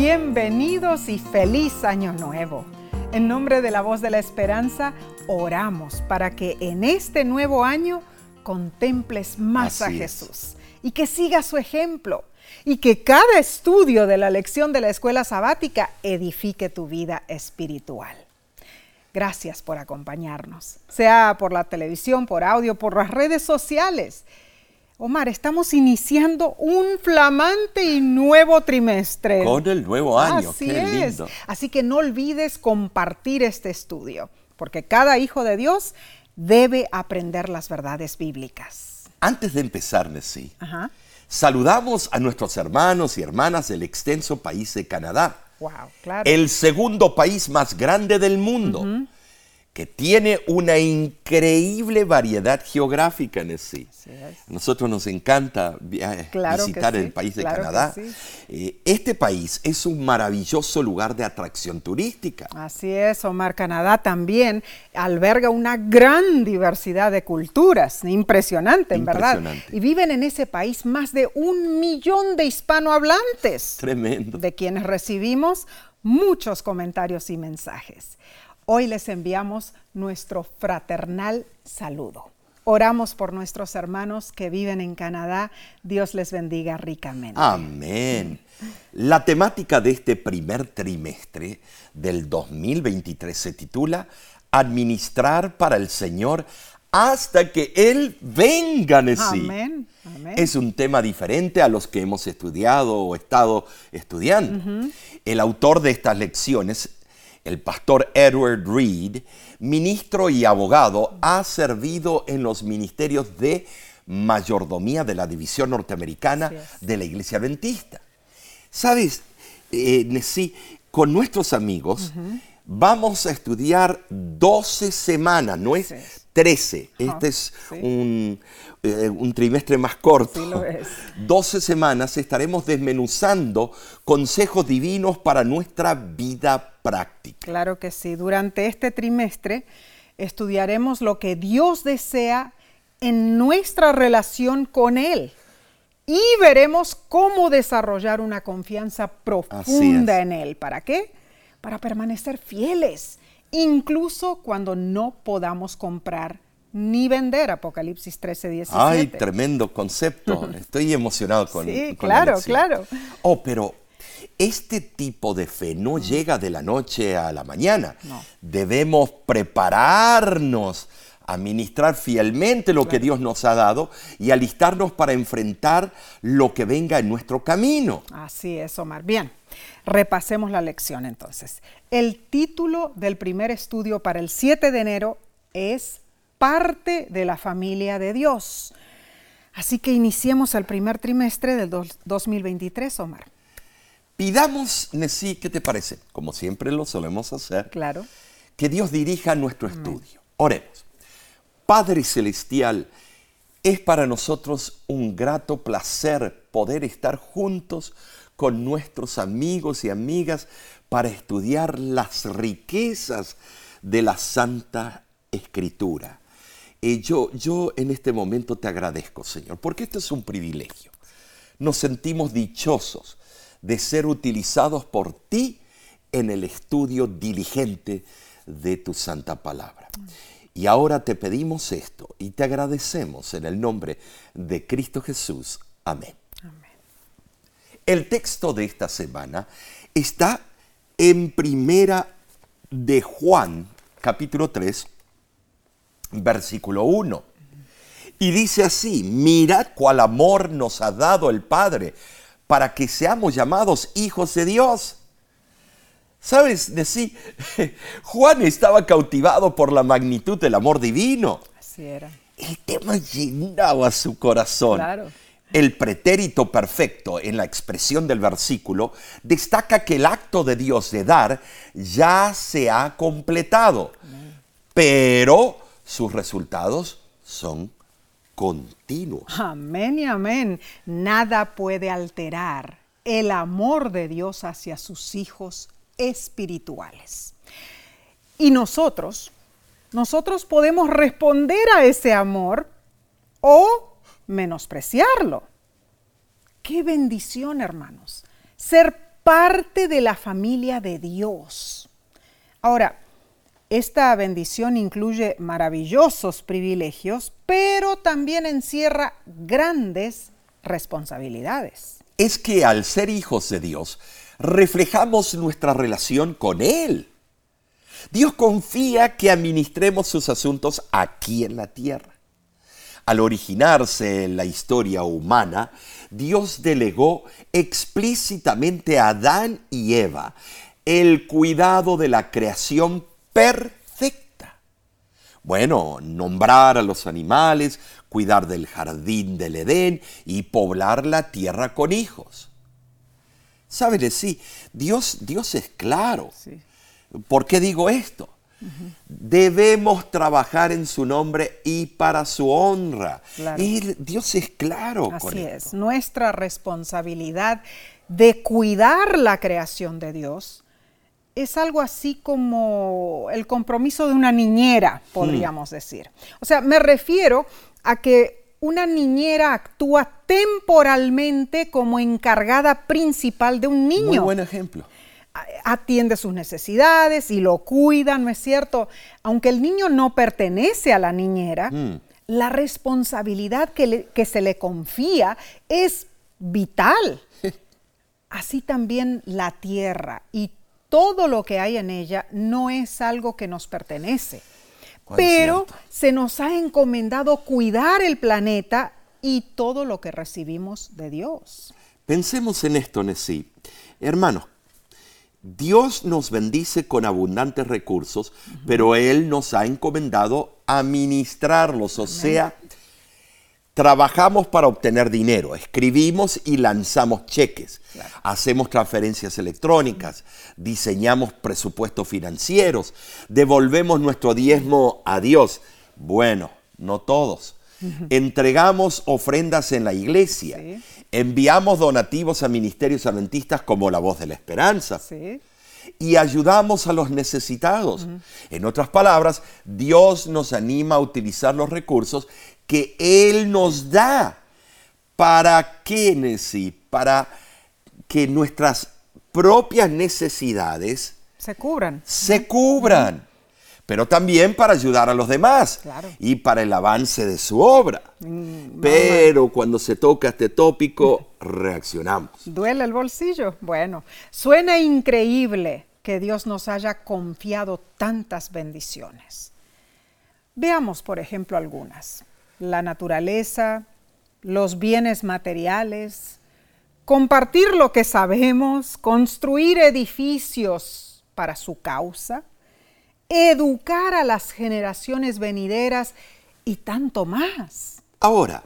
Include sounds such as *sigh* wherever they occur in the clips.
Bienvenidos y feliz año nuevo. En nombre de la voz de la esperanza, oramos para que en este nuevo año contemples más Así a es. Jesús y que sigas su ejemplo y que cada estudio de la lección de la escuela sabática edifique tu vida espiritual. Gracias por acompañarnos, sea por la televisión, por audio, por las redes sociales. Omar, estamos iniciando un flamante y nuevo trimestre. Con el nuevo año, Así qué es. lindo. Así que no olvides compartir este estudio, porque cada hijo de Dios debe aprender las verdades bíblicas. Antes de empezar, Ajá. saludamos a nuestros hermanos y hermanas del extenso país de Canadá, Wow, claro. el segundo país más grande del mundo, que tiene una increíble variedad geográfica. Así es. A nosotros nos encanta eh, Claro visitar sí, el país de claro Canadá. sí. Eh, este país es un maravilloso lugar de atracción turística. Así es, Omar. Canadá también alberga una gran diversidad de culturas, impresionante, en verdad. Y viven en ese país más de un millón de hispanohablantes. Tremendo. de quienes recibimos muchos comentarios y mensajes. Hoy les enviamos nuestro fraternal saludo. Oramos por nuestros hermanos que viven en Canadá. Dios les bendiga ricamente. Amén. La temática de este primer trimestre del 2023 se titula Administrar para el Señor hasta que Él venga, Nessie. Amén, amén. Es un tema diferente a los que hemos estudiado o estado estudiando. El autor de estas lecciones, el pastor Edward Reed, ministro y abogado, ha servido en los ministerios de mayordomía de la División Norteamericana de la Iglesia Adventista. ¿Sabes, eh, Nessie? Con nuestros amigos vamos a estudiar 12 semanas, no es. 13. Ajá, Este es sí. un, eh, un trimestre más corto. Sí lo es. *laughs* 12 semanas estaremos desmenuzando consejos divinos para nuestra vida práctica. Claro que sí. Durante este trimestre estudiaremos lo que Dios desea en nuestra relación con Él. Y veremos cómo desarrollar una confianza profunda en Él. ¿Para qué? Para permanecer fieles, incluso cuando no podamos comprar ni vender. Apocalipsis 13, 17. Ay, tremendo concepto. *laughs* Estoy emocionado con, Sí, con claro, claro. Oh, pero este tipo de fe no llega de la noche a la mañana. No. Debemos prepararnos a ministrar fielmente lo que Dios nos ha dado y alistarnos para enfrentar lo que venga en nuestro camino. Así es, Omar. Bien, repasemos la lección entonces. El título del primer estudio para el 7 de enero es Parte de la familia de Dios. Así que iniciemos el primer trimestre del dos- 2023, Omar. Pidamos, Nesí, ¿qué te parece? Como siempre lo solemos hacer. Claro. que Dios dirija nuestro estudio. Oremos. Padre Celestial, es para nosotros un grato placer poder estar juntos con nuestros amigos y amigas para estudiar las riquezas de la Santa Escritura. Y yo, yo en este momento te agradezco, Señor, porque esto es un privilegio. Nos sentimos dichosos de ser utilizados por ti en el estudio diligente de tu santa palabra. Y ahora te pedimos esto y te agradecemos en el nombre de Cristo Jesús. Amén. El texto de esta semana está en primera de Juan, capítulo 3, versículo 1. Y dice así, mirad cuál amor nos ha dado el Padre para que seamos llamados hijos de Dios. ¿Sabes? Decí, *laughs* Juan estaba cautivado por la magnitud del amor divino. Así era. El tema llenaba su corazón. Claro. El pretérito perfecto en la expresión del versículo destaca que el acto de Dios de dar ya se ha completado, pero sus resultados son continuos. Amén y amén. Nada puede alterar el amor de Dios hacia sus hijos espirituales. Y nosotros, nosotros podemos responder a ese amor o menospreciarlo. Qué bendición, hermanos, ser parte de la familia de Dios. Ahora, esta bendición incluye maravillosos privilegios, pero también encierra grandes responsabilidades. Es que al ser hijos de Dios, reflejamos nuestra relación con Él. Dios confía que administremos sus asuntos aquí en la tierra. Al originarse en la historia humana, Dios delegó explícitamente a Adán y Eva el cuidado de la creación perfecta. Bueno, nombrar a los animales, cuidar del jardín del Edén y poblar la tierra con hijos. ¿Saben? Sí, Dios, Dios es claro. ¿Por qué digo esto? Debemos trabajar en su nombre y para su honra. Y Dios es claro. Así es. Nuestra responsabilidad de cuidar la creación de Dios es algo así como el compromiso de una niñera, podríamos hmm. decir. O sea, me refiero a que una niñera actúa temporalmente como encargada principal de un niño. Muy buen ejemplo atiende sus necesidades y lo cuida, ¿no es cierto? Aunque el niño no pertenece a la niñera, mm. la responsabilidad que, que se le confía es vital. *laughs* Así también la tierra y todo lo que hay en ella no es algo que nos pertenece. Pero se nos ha encomendado cuidar el planeta y todo lo que recibimos de Dios. Pensemos en esto, Nesí. Hermanos, Dios nos bendice con abundantes recursos, pero Él nos ha encomendado administrarlos, o sea, trabajamos para obtener dinero, escribimos y lanzamos cheques, hacemos transferencias electrónicas, diseñamos presupuestos financieros, devolvemos nuestro diezmo a Dios. Bueno, no todos. Entregamos ofrendas en la iglesia. Enviamos donativos a ministerios adventistas como La Voz de la Esperanza. Y ayudamos a los necesitados. En otras palabras, Dios nos anima a utilizar los recursos que Él nos da. ¿Para qué, Nessie? Para que nuestras propias necesidades se cubran. Se cubran pero también para ayudar a los demás y para el avance de su obra. Mm, pero cuando se toca este tópico, reaccionamos. *laughs* ¿Duele el bolsillo? Bueno, suena increíble que Dios nos haya confiado tantas bendiciones. Veamos, por ejemplo, algunas. La naturaleza, los bienes materiales, compartir lo que sabemos, construir edificios para su causa, educar a las generaciones venideras y tanto más. Ahora,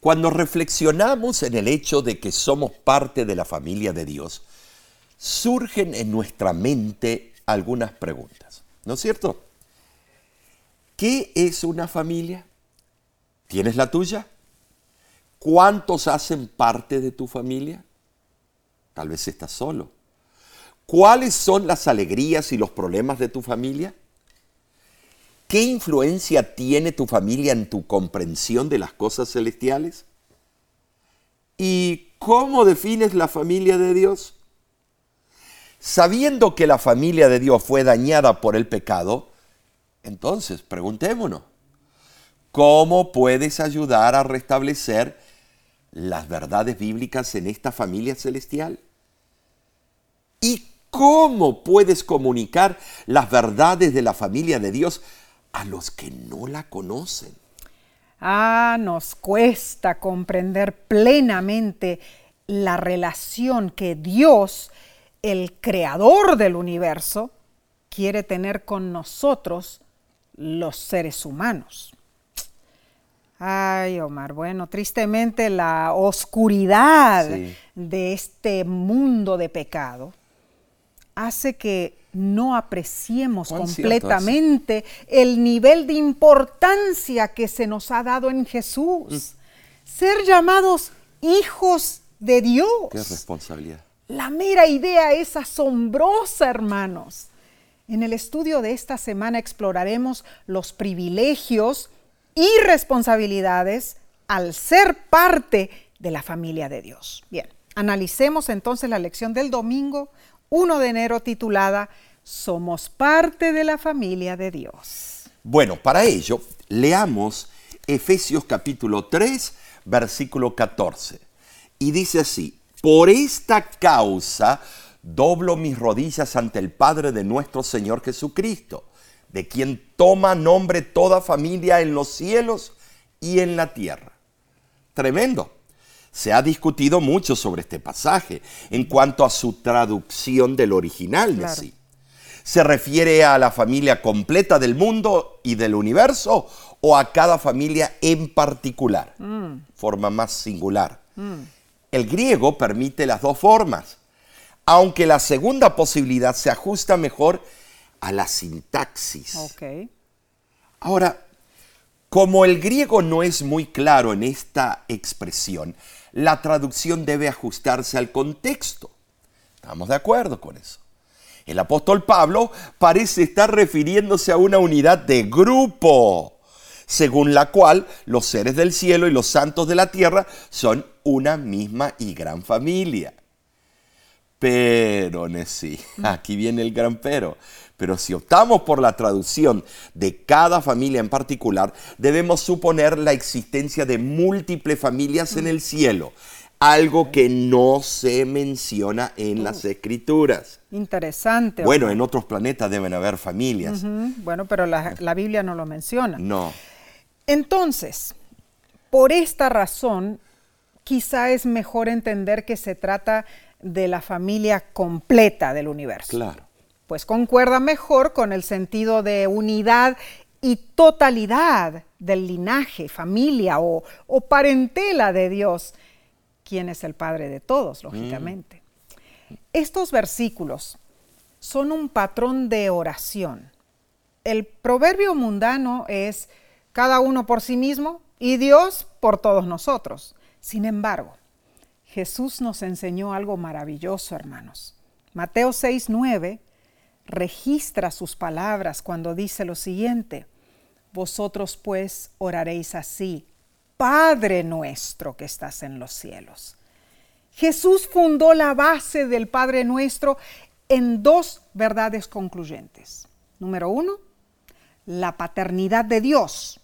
cuando reflexionamos en el hecho de que somos parte de la familia de Dios, surgen en nuestra mente algunas preguntas, ¿no es cierto? ¿Qué es una familia? ¿Tienes la tuya? ¿Cuántos hacen parte de tu familia? Tal vez estás solo. ¿Cuáles son las alegrías y los problemas de tu familia? ¿Qué influencia tiene tu familia en tu comprensión de las cosas celestiales? ¿Y cómo defines la familia de Dios? Sabiendo que la familia de Dios fue dañada por el pecado, entonces preguntémonos, ¿cómo puedes ayudar a restablecer las verdades bíblicas en esta familia celestial? ¿Y ¿Cómo puedes comunicar las verdades de la familia de Dios a los que no la conocen? Ah, nos cuesta comprender plenamente la relación que Dios, el creador del universo, quiere tener con nosotros, los seres humanos. Ay, Omar, bueno, tristemente la oscuridad de este mundo de pecado hace que no apreciemos completamente el nivel de importancia que se nos ha dado en Jesús. Mm. Ser llamados hijos de Dios. Qué responsabilidad. La mera idea es asombrosa, hermanos. En el estudio de esta semana exploraremos los privilegios y responsabilidades al ser parte de la familia de Dios. Bien, Analicemos entonces la lección del domingo 1 de enero titulada Somos parte de la familia de Dios. Bueno, para ello, leamos Efesios capítulo 3, versículo 14. Y dice así, por esta causa doblo mis rodillas ante el Padre de nuestro Señor Jesucristo, de quien toma nombre toda familia en los cielos y en la tierra. Tremendo. Se ha discutido mucho sobre este pasaje en cuanto a su traducción del original de sí. ¿Se refiere a la familia completa del mundo y del universo o a cada familia en particular? Mm. Forma más singular. Mm. El griego permite las dos formas, aunque la segunda posibilidad se ajusta mejor a la sintaxis. Ahora, como el griego no es muy claro en esta expresión, la traducción debe ajustarse al contexto. ¿Estamos de acuerdo con eso? El apóstol Pablo parece estar refiriéndose a una unidad de grupo, según la cual los seres del cielo y los santos de la tierra son una misma y gran familia. Pero, sí, *laughs* aquí viene el gran pero. Pero si optamos por la traducción de cada familia en particular, debemos suponer la existencia de múltiples familias en el cielo, algo que no se menciona en las escrituras. Interesante. Bueno, en otros planetas deben haber familias. Bueno, pero la, la Biblia no lo menciona. No. Entonces, por esta razón, quizá es mejor entender que se trata de la familia completa del universo. Claro pues concuerda mejor con el sentido de unidad y totalidad del linaje, familia o, parentela de Dios, quien es el Padre de todos, mm. lógicamente. Estos versículos son un patrón de oración. El proverbio mundano es cada uno por sí mismo y Dios por todos nosotros. Sin embargo, Jesús nos enseñó algo maravilloso, hermanos. Mateo 6, 9 registra sus palabras cuando dice lo siguiente, vosotros pues oraréis así, Padre nuestro que estás en los cielos. Jesús fundó la base del Padre nuestro en dos verdades concluyentes. Número uno, la paternidad de Dios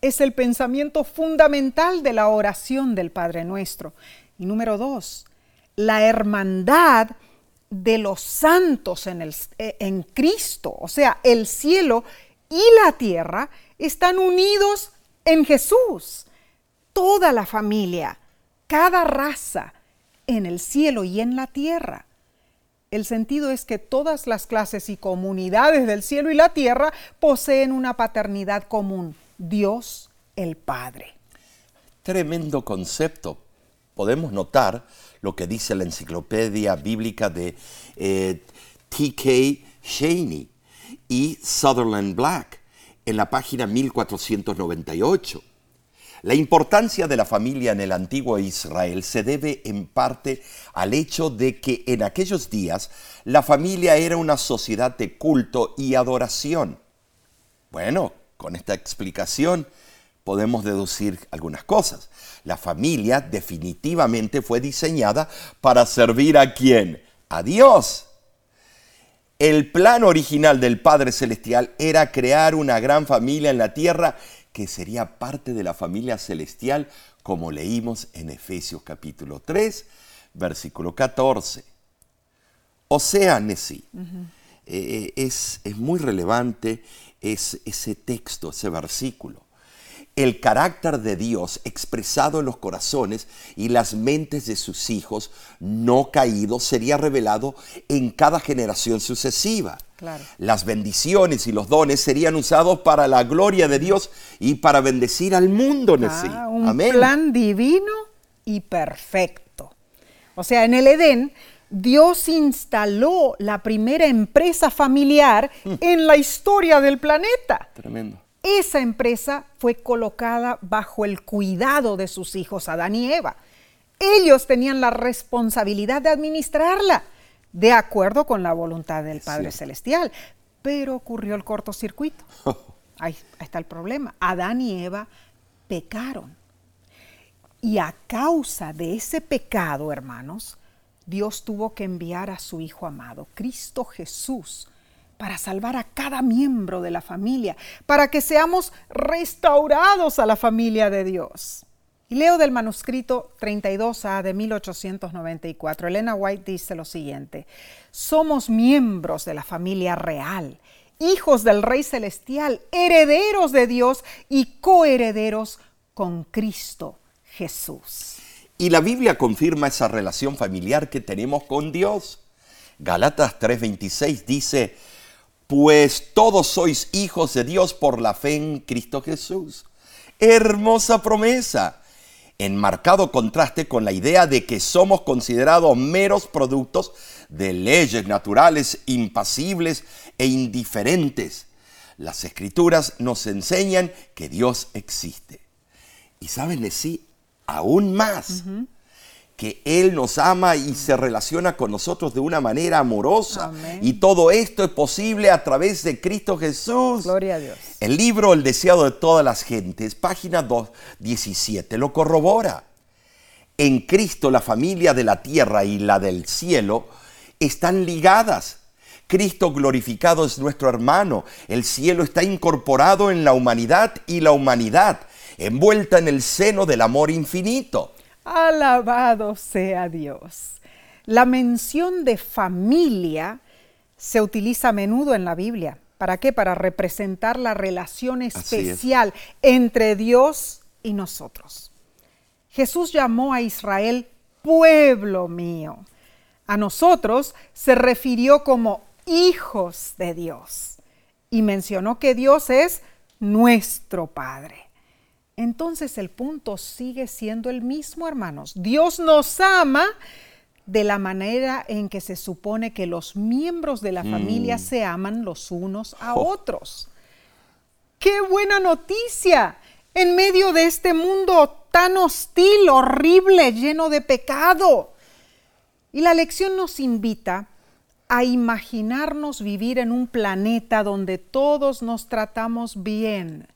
es el pensamiento fundamental de la oración del Padre nuestro. Y número dos, la hermandad de los santos en, el, eh, Cristo. O sea, el cielo y la tierra están unidos en Jesús. Toda la familia, cada raza, en el cielo y en la tierra. El sentido es que todas las clases y comunidades del cielo y la tierra poseen una paternidad común, Dios el Padre. Tremendo concepto. Podemos notar lo que dice la enciclopedia bíblica de eh, T.K. Cheney y Sutherland Black en la página 1498. La importancia de la familia en el antiguo Israel se debe en parte al hecho de que en aquellos días la familia era una sociedad de culto y adoración. Bueno, con esta explicación podemos deducir algunas cosas. La familia definitivamente fue diseñada para servir a quién? A Dios. El plan original del Padre Celestial era crear una gran familia en la tierra que sería parte de la familia celestial, como leímos en Efesios capítulo 3, versículo 14. O sea, Nesí, eh, es, es, muy relevante ese texto, ese versículo el carácter de Dios expresado en los corazones y las mentes de sus hijos no caídos sería revelado en cada generación sucesiva. Las bendiciones y los dones serían usados para la gloria de Dios y para bendecir al mundo. Ah, un plan divino y perfecto. O sea, en el Edén, Dios instaló la primera empresa familiar mm. en la historia del planeta. Tremendo esa empresa fue colocada bajo el cuidado de sus hijos Adán y Eva. Ellos tenían la responsabilidad de administrarla, de acuerdo con la voluntad del Padre Celestial. Pero ocurrió el cortocircuito. *laughs* Ahí está el problema. Adán y Eva pecaron. Y a causa de ese pecado, hermanos, Dios tuvo que enviar a su Hijo amado, Cristo Jesús, para salvar a cada miembro de la familia, para que seamos restaurados a la familia de Dios. Y leo del manuscrito 32A de 1894. Elena White dice lo siguiente, somos miembros de la familia real, hijos del Rey Celestial, herederos de Dios y coherederos con Cristo Jesús. Y la Biblia confirma esa relación familiar que tenemos con Dios. Galatas 3:26 dice, pues todos sois hijos de Dios por la fe en Cristo Jesús. Hermosa promesa, en marcado contraste con la idea de que somos considerados meros productos de leyes naturales impasibles e indiferentes. Las escrituras nos enseñan que Dios existe. Y saben, sí, aún más, que Él nos ama y se relaciona con nosotros de una manera amorosa. Y todo esto es posible a través de Cristo Jesús. Gloria a Dios. El libro El deseado de todas las gentes, página 217, lo corrobora. En Cristo la familia de la tierra y la del cielo están ligadas. Cristo glorificado es nuestro hermano. El cielo está incorporado en la humanidad y la humanidad envuelta en el seno del amor infinito. Alabado sea Dios. La mención de familia se utiliza a menudo en la Biblia. ¿Para qué? Para representar la relación especial entre Dios y nosotros. Jesús llamó a Israel pueblo mío. A nosotros se refirió como hijos de Dios y mencionó que Dios es nuestro Padre entonces el punto sigue siendo el mismo, hermanos. Dios nos ama de la manera en que se supone que los miembros de la familia mm. se aman los unos a oh. otros. ¡Qué buena noticia! En medio de este mundo tan hostil, horrible, lleno de pecado. Y la lección nos invita a imaginarnos vivir en un planeta donde todos nos tratamos bien,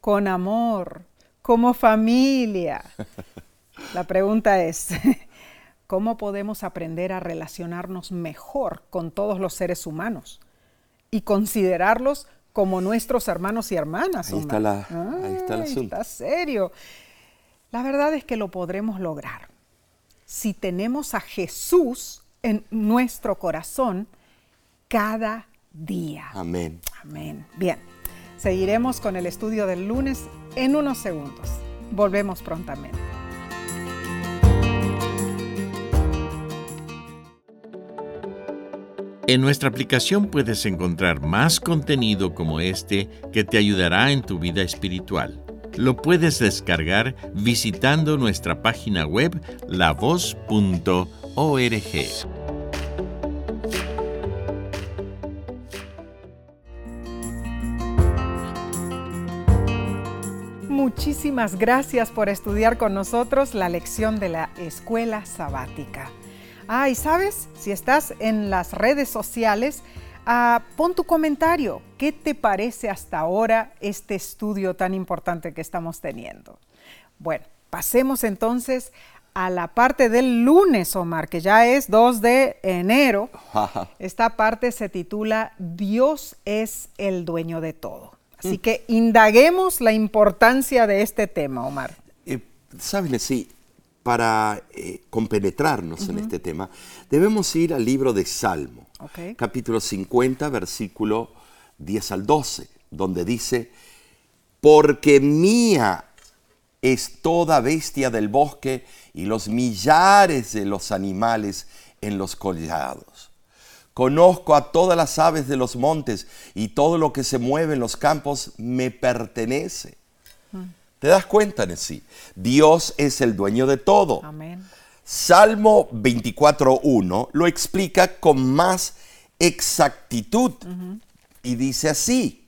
con amor, como familia. La pregunta es, *laughs* ¿cómo podemos aprender a relacionarnos mejor con todos los seres humanos y considerarlos como nuestros hermanos y hermanas? Ahí está, la, ahí está el asunto. Está serio. La verdad es que lo podremos lograr si tenemos a Jesús en nuestro corazón cada día. Amén. Amén. Bien. Seguiremos con el estudio del lunes en unos segundos. Volvemos prontamente. En nuestra aplicación puedes encontrar más contenido como este que te ayudará en tu vida espiritual. Lo puedes descargar visitando nuestra página web lavoz.org. Muchísimas gracias por estudiar con nosotros la lección de la escuela sabática. Ah, y sabes, si estás en las redes sociales, ah, pon tu comentario. ¿Qué te parece hasta ahora este estudio tan importante que estamos teniendo? Bueno, pasemos entonces a la parte del lunes, Omar, que ya es 2 de enero. *laughs* Esta parte se titula Dios es el dueño de todo. Así que indaguemos la importancia de este tema, Omar. Eh, Saben, sí, para eh, compenetrarnos en este tema, debemos ir al libro de Salmo, capítulo 50, versículo 10 al 12, donde dice, porque mía es toda bestia del bosque y los millares de los animales en los collados Conozco a todas las aves de los montes y todo lo que se mueve en los campos me pertenece. ¿Te das cuenta, sí? Dios es el dueño de todo. Amén. Salmo 24.1 lo explica con más exactitud y dice así,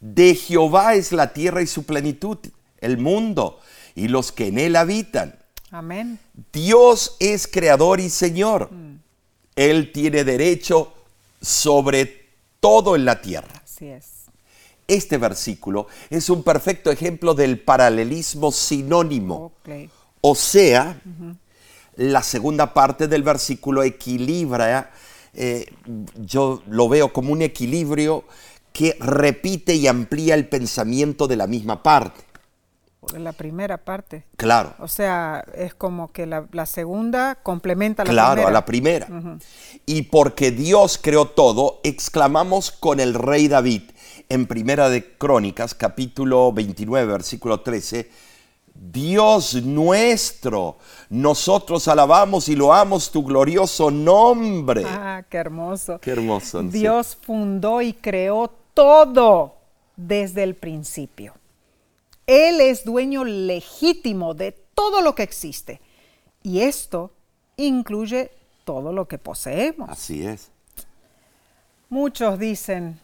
de Jehová es la tierra y su plenitud, el mundo y los que en él habitan. Amén. Dios es creador y Señor. Mm. Él tiene derecho sobre todo en la tierra. Así es. Este versículo es un perfecto ejemplo del paralelismo sinónimo. O sea, la segunda parte del versículo equilibra, eh, yo lo veo como un equilibrio que repite y amplía el pensamiento de la misma parte. La primera parte. Claro. O sea, es como que la, segunda complementa la primera. Claro, a la primera. Y porque Dios creó todo, exclamamos con el rey David en Primera de Crónicas, capítulo 29, versículo 13, Dios nuestro, nosotros alabamos y loamos tu glorioso nombre. Ah, qué hermoso. Qué hermoso. Dios fundó y creó todo desde el principio. Él es dueño legítimo de todo lo que existe. Y esto incluye todo lo que poseemos. Así es. Muchos dicen,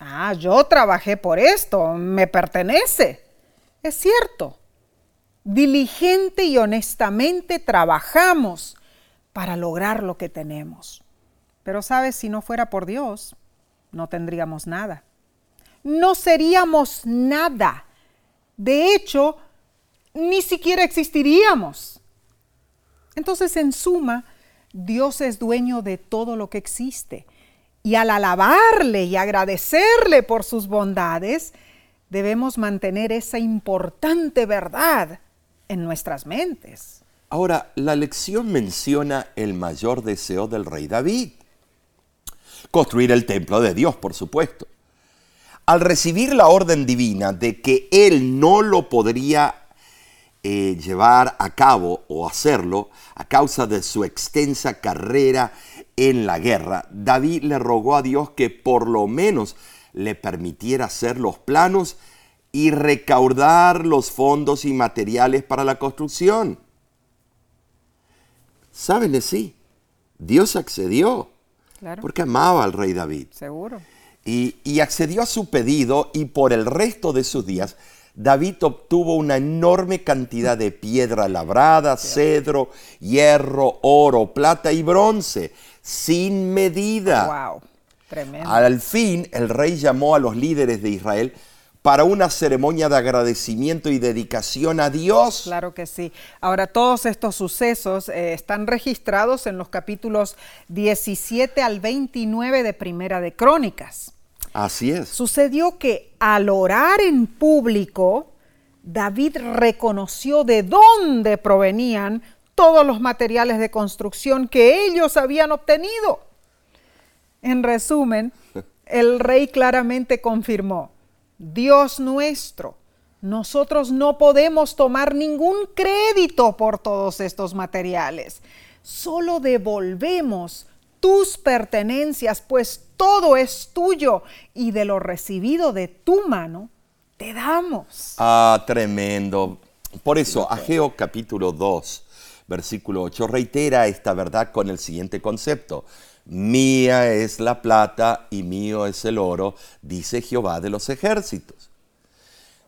ah, yo trabajé por esto, me pertenece. Es cierto. Diligente y honestamente trabajamos para lograr lo que tenemos. Pero sabes, si no fuera por Dios, no tendríamos nada. No seríamos nada de hecho, ni siquiera existiríamos. Entonces, en suma, Dios es dueño de todo lo que existe. Y al alabarle y agradecerle por sus bondades, debemos mantener esa importante verdad en nuestras mentes. Ahora, la lección menciona el mayor deseo del rey David. Construir el templo de Dios, por supuesto al recibir la orden divina de que él no lo podría eh, llevar a cabo o hacerlo a causa de su extensa carrera en la guerra, David le rogó a Dios que por lo menos le permitiera hacer los planos y recaudar los fondos y materiales para la construcción. ¿Saben sí? Dios accedió. Porque amaba al rey David. Seguro y, accedió a su pedido y por el resto de sus días David obtuvo una enorme cantidad de piedra labrada, cedro, hierro, oro, plata y bronce, sin medida. Wow, tremendo. Al fin, el rey llamó a los líderes de Israel para una ceremonia de agradecimiento y dedicación a Dios. Claro que sí. Ahora, todos estos sucesos eh, están registrados en los capítulos 17 al 29 de Primera de Crónicas. Así es. Sucedió que al orar en público, David reconoció de dónde provenían todos los materiales de construcción que ellos habían obtenido. En resumen, el rey claramente confirmó, Dios nuestro, nosotros no podemos tomar ningún crédito por todos estos materiales. Solo devolvemos tus pertenencias, pues todo es tuyo y de lo recibido de tu mano te damos. Ah, tremendo. Por eso, Ageo capítulo 2, versículo 8, reitera esta verdad con el siguiente concepto. Mía es la plata y mío es el oro, dice Jehová de los ejércitos.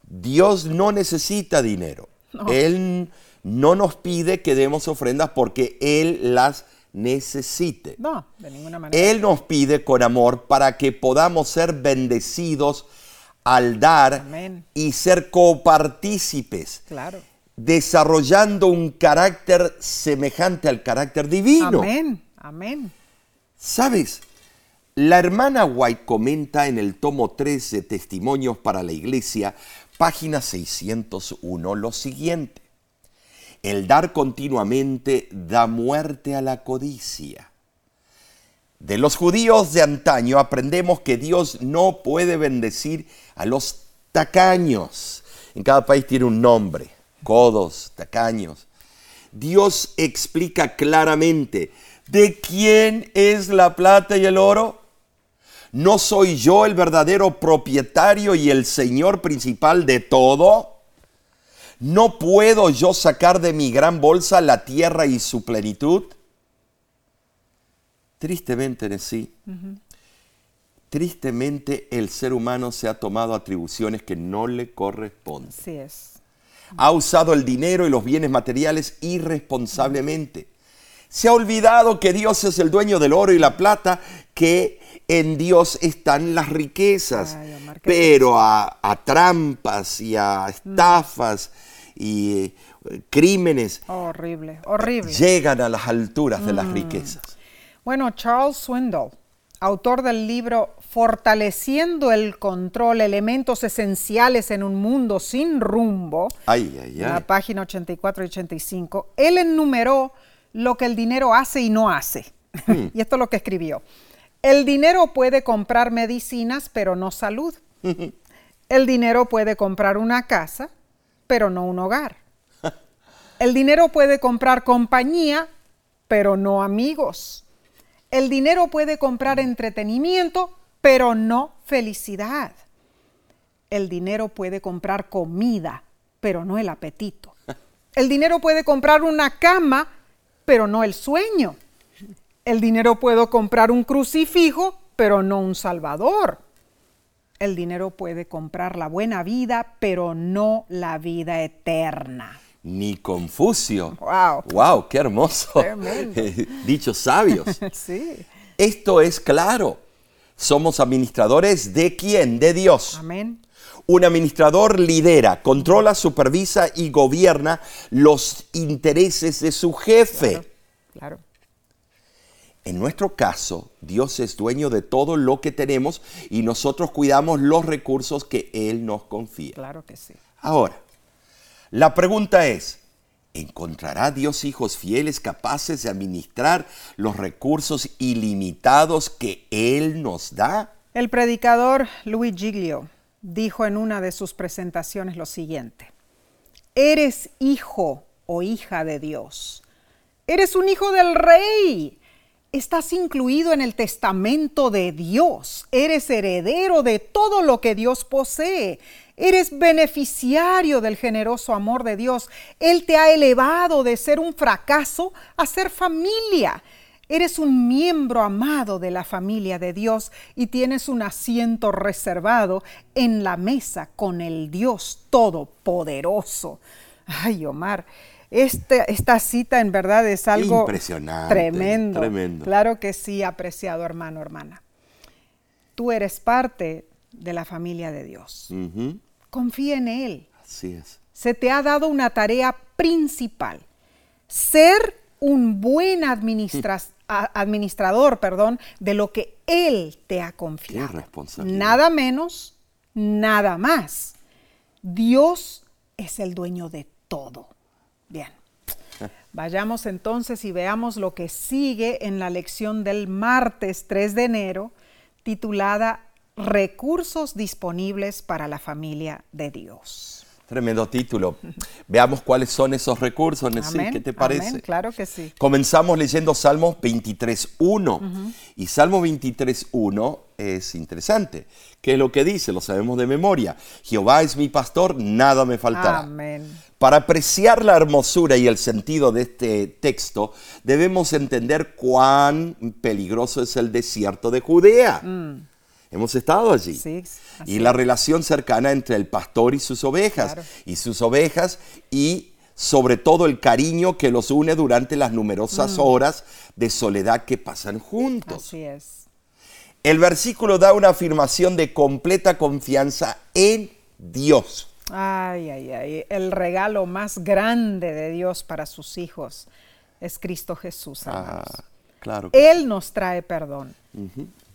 Dios no necesita dinero. Él no nos pide que demos ofrendas porque Él las necesite. No, de ninguna manera. Él nos pide con amor para que podamos ser bendecidos al dar y ser copartícipes. Claro. Desarrollando un carácter semejante al carácter divino. Amén. Amén. ¿Sabes? La hermana White comenta en el tomo 3 de Testimonios para la Iglesia, página 601, lo siguiente. El dar continuamente da muerte a la codicia. De los judíos de antaño aprendemos que Dios no puede bendecir a los tacaños. En cada país tiene un nombre, codos, tacaños. Dios explica claramente ¿De quién es la plata y el oro? ¿No soy yo el verdadero propietario y el señor principal de todo? ¿No puedo yo sacar de mi gran bolsa la tierra y su plenitud? Tristemente, sí. Tristemente el ser humano se ha tomado atribuciones que no le corresponden. Así es. Ha usado el dinero y los bienes materiales irresponsablemente se ha olvidado que Dios es el dueño del oro y la plata, que en Dios están las riquezas. pero a, trampas y a estafas y eh, crímenes Horrible, horrible. llegan a las alturas de las riquezas. Bueno, Charles Swindoll, autor del libro Fortaleciendo el control, elementos esenciales en un mundo sin rumbo, Ay, ay, en la página 84 y 85, él enumeró lo que el dinero hace y no hace. *laughs* y esto es lo que escribió. El dinero puede comprar medicinas, pero no salud. *laughs* El dinero puede comprar una casa, pero no un hogar. *laughs* El dinero puede comprar compañía, pero no amigos. El dinero puede comprar entretenimiento, pero no felicidad. El dinero puede comprar comida, pero no el apetito. El dinero puede comprar una cama, pero no el sueño. El dinero puede comprar un crucifijo, pero no un salvador. El dinero puede comprar la buena vida, pero no la vida eterna. Ni Confucio. Wow. Wow, qué hermoso. *laughs* Dichos sabios. *laughs* Sí. Esto es claro. Somos administradores de quién? De Dios. Amén. Un administrador lidera, controla, supervisa y gobierna los intereses de su jefe. Claro. En nuestro caso, Dios es dueño de todo lo que tenemos y nosotros cuidamos los recursos que Él nos confía. Claro que sí. Ahora, la pregunta es, ¿encontrará Dios hijos fieles capaces de administrar los recursos ilimitados que Él nos da? El predicador Louis Giglio dijo en una de sus presentaciones lo siguiente, eres hijo o hija de Dios, eres un hijo del rey, estás incluido en el testamento de Dios, eres heredero de todo lo que Dios posee, eres beneficiario del generoso amor de Dios, Él te ha elevado de ser un fracaso a ser familia. Eres un miembro amado de la familia de Dios y tienes un asiento reservado en la mesa con el Dios Todopoderoso. Ay, Omar, esta, esta cita en verdad es algo Impresionante, tremendo. tremendo. Claro que sí, apreciado hermano, hermana. Tú eres parte de la familia de Dios. Confía en Él Así es. se te ha dado una tarea principal, ser un buen administra- administrador perdón, de lo que Él te ha confiado. Qué responsabilidad. Nada menos, nada más. Dios es el dueño de todo. Bien. *laughs* Vayamos entonces y veamos lo que sigue en la lección del martes 3 de enero, titulada Recursos disponibles para la familia de Dios. Tremendo título. Veamos cuáles son esos recursos, ¿Qué te parece? amén, claro que sí. Comenzamos leyendo Salmos 23.1. Y Salmo 23.1 es interesante. ¿Qué es lo que dice? Lo sabemos de memoria. Jehová es mi pastor, nada me faltará. Amén. Para apreciar la hermosura y el sentido de este texto, debemos entender cuán peligroso es el desierto de Judea. Hemos estado allí. Mm. Sí, y la relación cercana entre el pastor y sus ovejas. Claro. Y sus ovejas y sobre todo el cariño que los une durante las numerosas horas de soledad que pasan juntos. Mm. Así es. El versículo da una afirmación de completa confianza en Dios. Ay, ay, ay. El regalo más grande de Dios para sus hijos es Cristo Jesús, hermanos. Ah, claro. que Él nos trae perdón,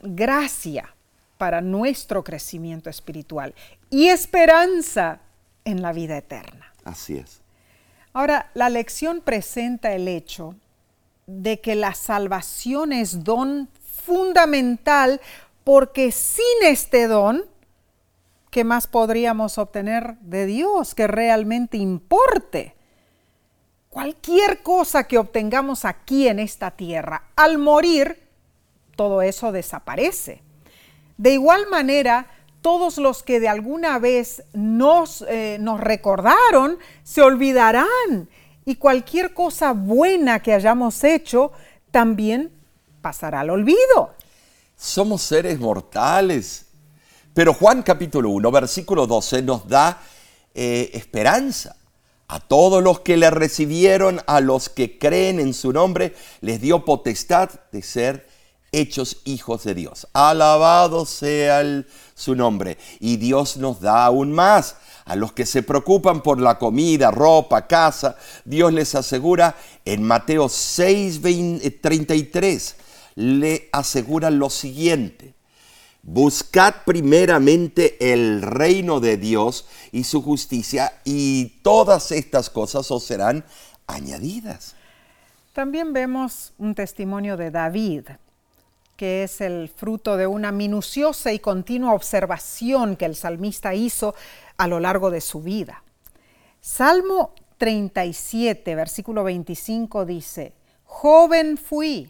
gracia para nuestro crecimiento espiritual y esperanza en la vida eterna. Así es. Ahora, la lección presenta el hecho de que la salvación es don fundamental porque sin este don, ¿qué más podríamos obtener de Dios que realmente importe? Cualquier cosa que obtengamos aquí en esta tierra, al morir, todo eso desaparece. De igual manera, todos los que de alguna vez nos, eh, nos recordaron se olvidarán y cualquier cosa buena que hayamos hecho también pasará al olvido. Somos seres mortales. Pero Juan capítulo 1, versículo 12 nos da eh, esperanza. A todos los que le recibieron, a los que creen en su nombre, les dio potestad de ser hechos hijos de Dios. Alabado sea el- su nombre. Y Dios nos da aún más. A los que se preocupan por la comida, ropa, casa, Dios les asegura en Mateo 6, 20, 33, le asegura lo siguiente. Buscad primeramente el reino de Dios y su justicia y todas estas cosas os serán añadidas. También vemos un testimonio de David, que es el fruto de una minuciosa y continua observación que el salmista hizo a lo largo de su vida. Salmo 37, versículo 25 dice, Joven fui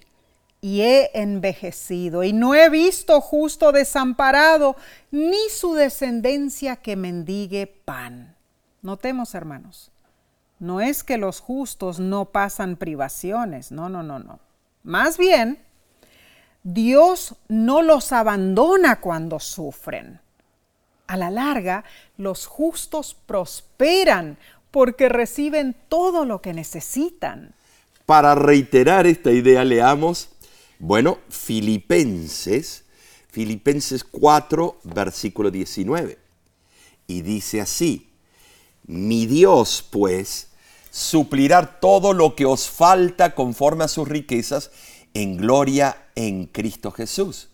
y he envejecido y no he visto justo desamparado, ni su descendencia que mendigue pan. Notemos, hermanos, no es que los justos no pasan privaciones, no, no, no, no. Más bien, Dios no los abandona cuando sufren. A la larga, los justos prosperan porque reciben todo lo que necesitan. Para reiterar esta idea, leamos, bueno, Filipenses, Filipenses 4, versículo 19. Y dice así, mi Dios, pues, suplirá todo lo que os falta conforme a sus riquezas en gloria en Cristo Jesús.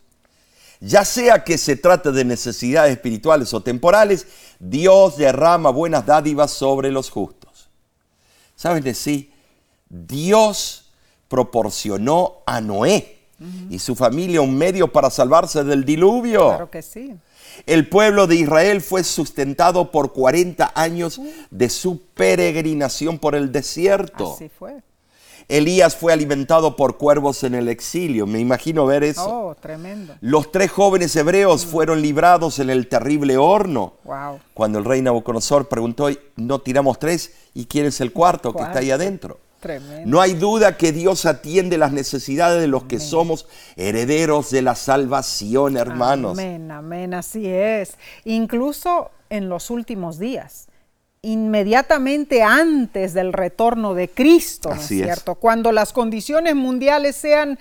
Ya sea que se trate de necesidades espirituales o temporales, Dios derrama buenas dádivas sobre los justos. ¿Saben decir? Dios proporcionó a Noé y su familia un medio para salvarse del diluvio. Claro que sí. El pueblo de Israel fue sustentado por 40 años de su peregrinación por el desierto. Así fue. Elías fue alimentado por cuervos en el exilio. Me imagino ver eso. Oh, tremendo. Los tres jóvenes hebreos fueron librados en el terrible horno. Wow. Cuando el rey Nabucodonosor preguntó, ¿no tiramos tres? ¿Y quién es el cuarto, que está ahí adentro? Tremendo. No hay duda que Dios atiende las necesidades de los que somos herederos de la salvación, hermanos. Amén, amén, así es. Incluso en los últimos días, inmediatamente antes del retorno de Cristo, ¿no es Así es. cierto? Cuando las condiciones mundiales sean,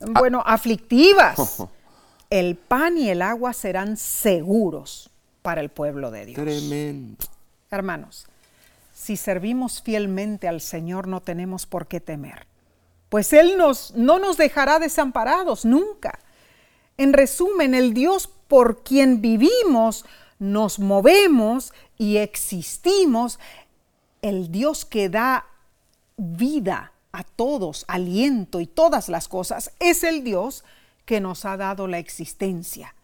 Ah. bueno, aflictivas, *laughs* el pan y el agua serán seguros para el pueblo de Dios. Tremendo. Hermanos, si servimos fielmente al Señor no tenemos por qué temer, pues Él nos, no nos dejará desamparados nunca. En resumen, el Dios por quien vivimos, nos movemos y existimos, el Dios que da vida a todos, aliento y todas las cosas, es el Dios que nos ha dado la existencia,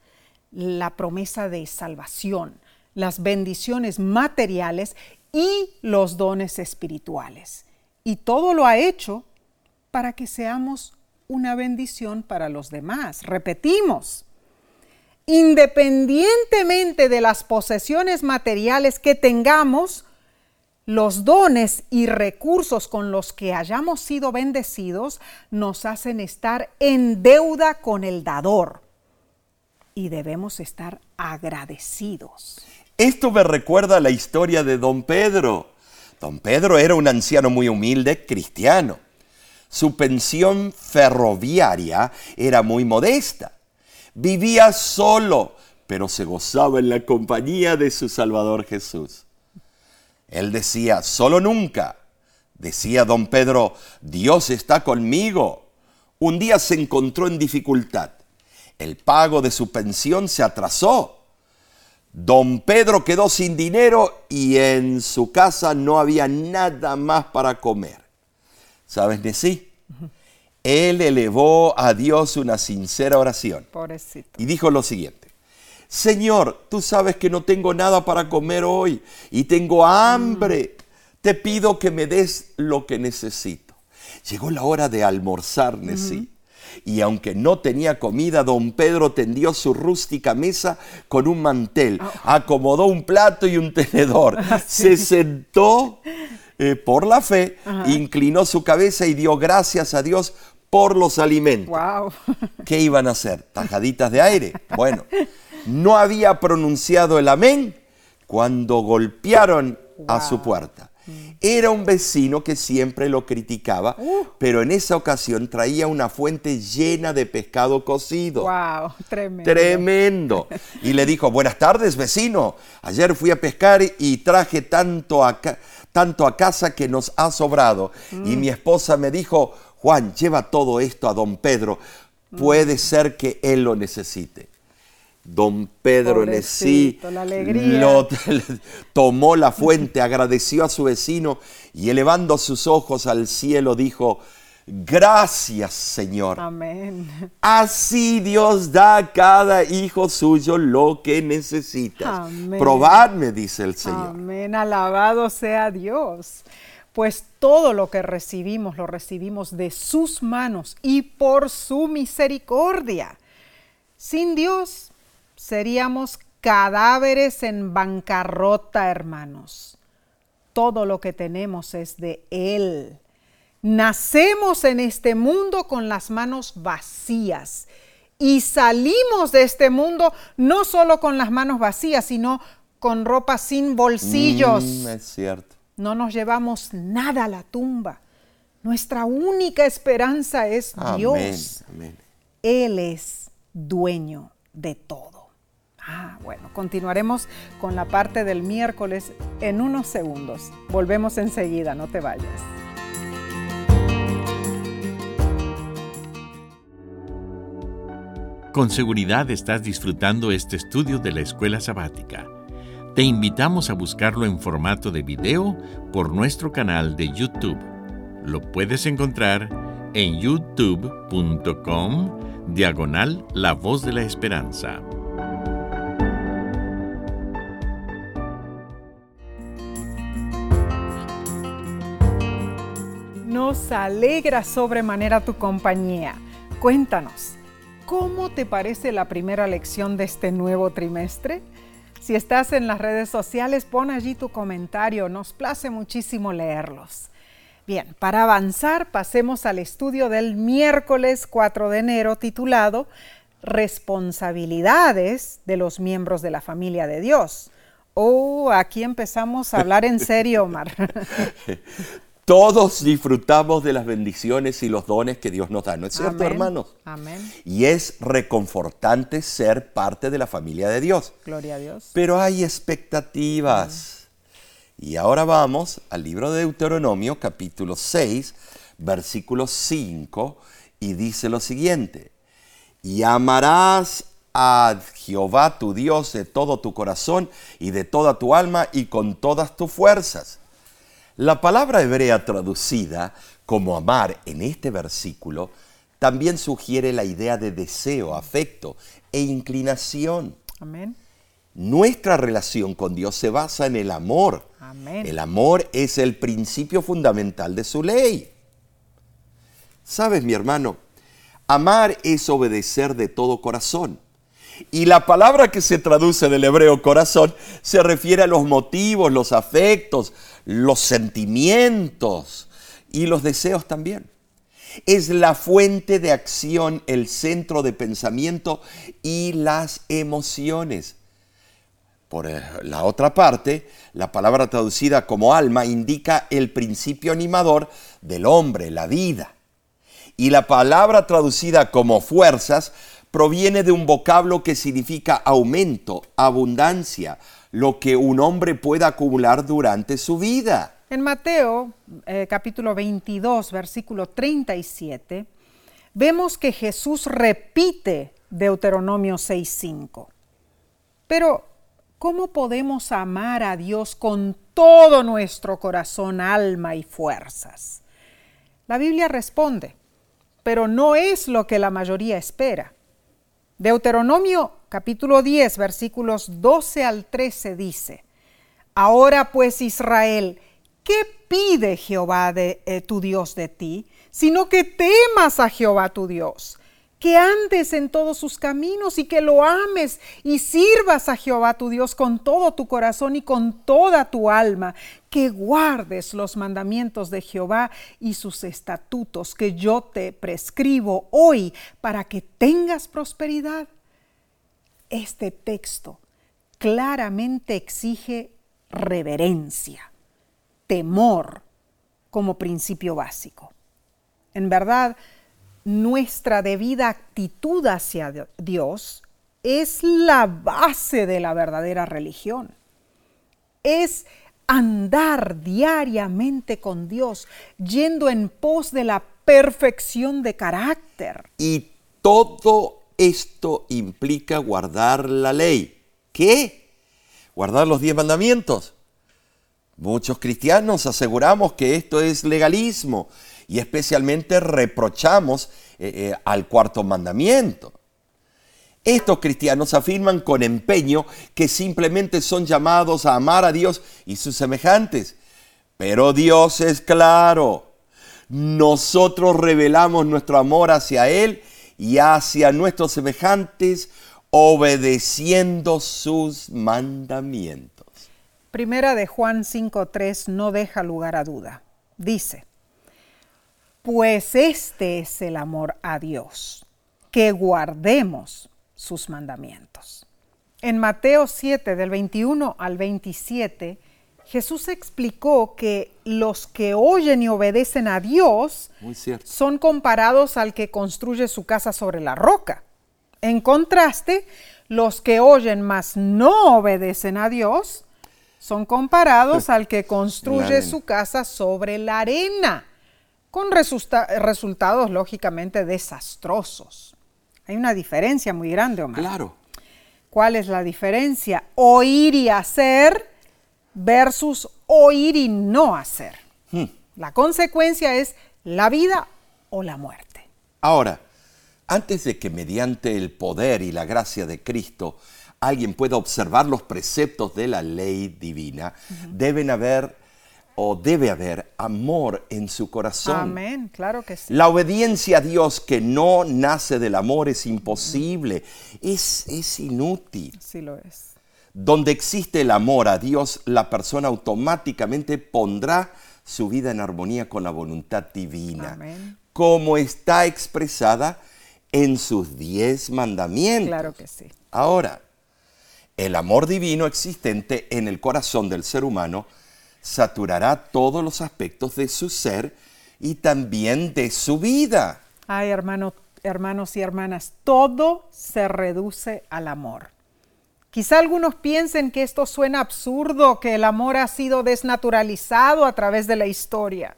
la promesa de salvación, las bendiciones materiales y los dones espirituales. Y todo lo ha hecho para que seamos una bendición para los demás. Repetimos, independientemente de las posesiones materiales que tengamos, los dones y recursos con los que hayamos sido bendecidos nos hacen estar en deuda con el dador y debemos estar agradecidos. Esto me recuerda la historia de don Pedro. Don Pedro era un anciano muy humilde, cristiano. Su pensión ferroviaria era muy modesta. Vivía solo, pero se gozaba en la compañía de su Salvador Jesús. Él decía, solo nunca. Decía don Pedro, Dios está conmigo. Un día se encontró en dificultad. El pago de su pensión se atrasó. Don Pedro quedó sin dinero y en su casa no había nada más para comer. ¿Sabes de sí? Él elevó a Dios una sincera oración Pobrecito. y dijo lo siguiente. Señor, tú sabes que no tengo nada para comer hoy y tengo hambre. Te pido que me des lo que necesito. Llegó la hora de almorzar, Nesí. Y aunque no tenía comida, don Pedro tendió su rústica mesa con un mantel, acomodó un plato y un tenedor, *laughs* se sentó eh, por la fe, inclinó su cabeza y dio gracias a Dios por los alimentos. Wow. *laughs* ¿Qué iban a hacer? ¿Tajaditas de aire? Bueno, no había pronunciado el amén cuando golpearon a su puerta. Era un vecino que siempre lo criticaba, Uh. pero en esa ocasión traía una fuente llena de pescado cocido. Wow, tremendo. Tremendo. Y le dijo, buenas tardes, vecino. Ayer fui a pescar y traje tanto a, tanto a casa que nos ha sobrado. Y Mm. mi esposa me dijo, Juan, lleva todo esto a don Pedro. Puede ser que él lo necesite. Don Pedro en sí la lo- *laughs* tomó la fuente, *laughs* agradeció a su vecino y elevando sus ojos al cielo dijo, gracias Señor. Amén. Así Dios da a cada hijo suyo lo que necesita. Amén. Probadme, dice el Señor. Amén, alabado sea Dios. Pues todo lo que recibimos lo recibimos de sus manos y por su misericordia. Sin Dios seríamos cadáveres en bancarrota, hermanos. Todo lo que tenemos es de Él. Nacemos en este mundo con las manos vacías y salimos de este mundo no solo con las manos vacías, sino con ropa sin bolsillos. Mm, es cierto. No nos llevamos nada a la tumba. Nuestra única esperanza es Amén. Dios. amén. Él es dueño de todo. Ah, bueno, continuaremos con la parte del miércoles en unos segundos. Volvemos enseguida, no te vayas. Con seguridad estás disfrutando este estudio de la escuela sabática. Te invitamos a buscarlo en formato de video por nuestro canal de YouTube. Lo puedes encontrar en youtube.com diagonal La Voz de la Esperanza. Nos alegra sobremanera tu compañía. Cuéntanos, ¿cómo te parece la primera lección de este nuevo trimestre? Si estás en las redes sociales, pon allí tu comentario, nos place muchísimo leerlos. Bien, para avanzar, pasemos al estudio del miércoles 4 de enero titulado Responsabilidades de los miembros de la familia de Dios. Oh, aquí empezamos a hablar en serio, Omar. *laughs* Todos disfrutamos de las bendiciones y los dones que Dios nos da, ¿no es cierto, Amén. hermanos? Amén. Y es reconfortante ser parte de la familia de Dios. Gloria a Dios. Pero hay expectativas. Y ahora vamos al libro de Deuteronomio, capítulo 6, versículo 5, y dice lo siguiente, y amarás a Jehová tu Dios de todo tu corazón y de toda tu alma y con todas tus fuerzas. La palabra hebrea traducida como amar en este versículo también sugiere la idea de deseo, afecto e inclinación. Amén. Nuestra relación con Dios se basa en el amor. Amén. El amor es el principio fundamental de su ley. Sabes, mi hermano, amar es obedecer de todo corazón. Y la palabra que se traduce del hebreo corazón se refiere a los motivos, los afectos, los sentimientos y los deseos también. Es la fuente de acción, el centro de pensamiento y las emociones. Por eh, la otra parte, la palabra traducida como alma indica el principio animador del hombre, la vida. Y la palabra traducida como fuerzas proviene de un vocablo que significa aumento, abundancia, lo que un hombre pueda acumular durante su vida. En Mateo eh, capítulo 22, versículo 37, vemos que Jesús repite Deuteronomio 6.5. Pero, ¿cómo podemos amar a Dios con todo nuestro corazón, alma y fuerzas? La Biblia responde, pero no es lo que la mayoría espera. Deuteronomio capítulo 10, versículos 12 al 13 dice, Ahora pues Israel, ¿qué pide Jehová de eh, tu Dios de ti? Sino que temas a Jehová tu Dios, que andes en todos sus caminos y que lo ames y sirvas a Jehová tu Dios con todo tu corazón y con toda tu alma, que guardes los mandamientos de Jehová y sus estatutos que yo te prescribo hoy para que tengas prosperidad. Este texto claramente exige reverencia. temor como principio básico. En verdad, nuestra debida actitud hacia Dios es la base de la verdadera religión. Es andar diariamente con Dios, yendo en pos de la perfección de carácter. Y todo esto implica guardar la ley. ¿Qué? Guardar los diez mandamientos. Muchos cristianos aseguramos que esto es legalismo y especialmente reprochamos eh, eh, al cuarto mandamiento. Estos cristianos afirman con empeño que simplemente son llamados a amar a Dios y sus semejantes. Pero Dios es claro. Nosotros revelamos nuestro amor hacia Él y hacia nuestros semejantes obedeciendo sus mandamientos. Primera de Juan 5.3 no deja lugar a duda. Dice, pues este es el amor a Dios, que guardemos sus mandamientos. En Mateo 7, del 21 al 27, Jesús explicó que los que oyen y obedecen a Dios son comparados al que construye su casa sobre la roca. En contraste, los que oyen mas no obedecen a Dios son comparados al que construye su casa sobre la arena, con resultados lógicamente desastrosos. Hay una diferencia muy grande, Omar. Claro. ¿Cuál es la diferencia? Oír y hacer versus oír y no hacer. Hmm. La consecuencia es la vida o la muerte. Ahora, antes de que mediante el poder y la gracia de Cristo alguien pueda observar los preceptos de la ley divina, deben haber o debe haber amor en su corazón. Amén, claro que sí. La obediencia a Dios que no nace del amor es imposible, es, es inútil. Sí lo es. Donde existe el amor a Dios, la persona automáticamente pondrá su vida en armonía con la voluntad divina, Amén. como está expresada en sus diez mandamientos. Claro que sí. Ahora, el amor divino existente en el corazón del ser humano saturará todos los aspectos de su ser y también de su vida. Ay, hermano, hermanos y hermanas, todo se reduce al amor. Quizá algunos piensen que esto suena absurdo, que el amor ha sido desnaturalizado a través de la historia.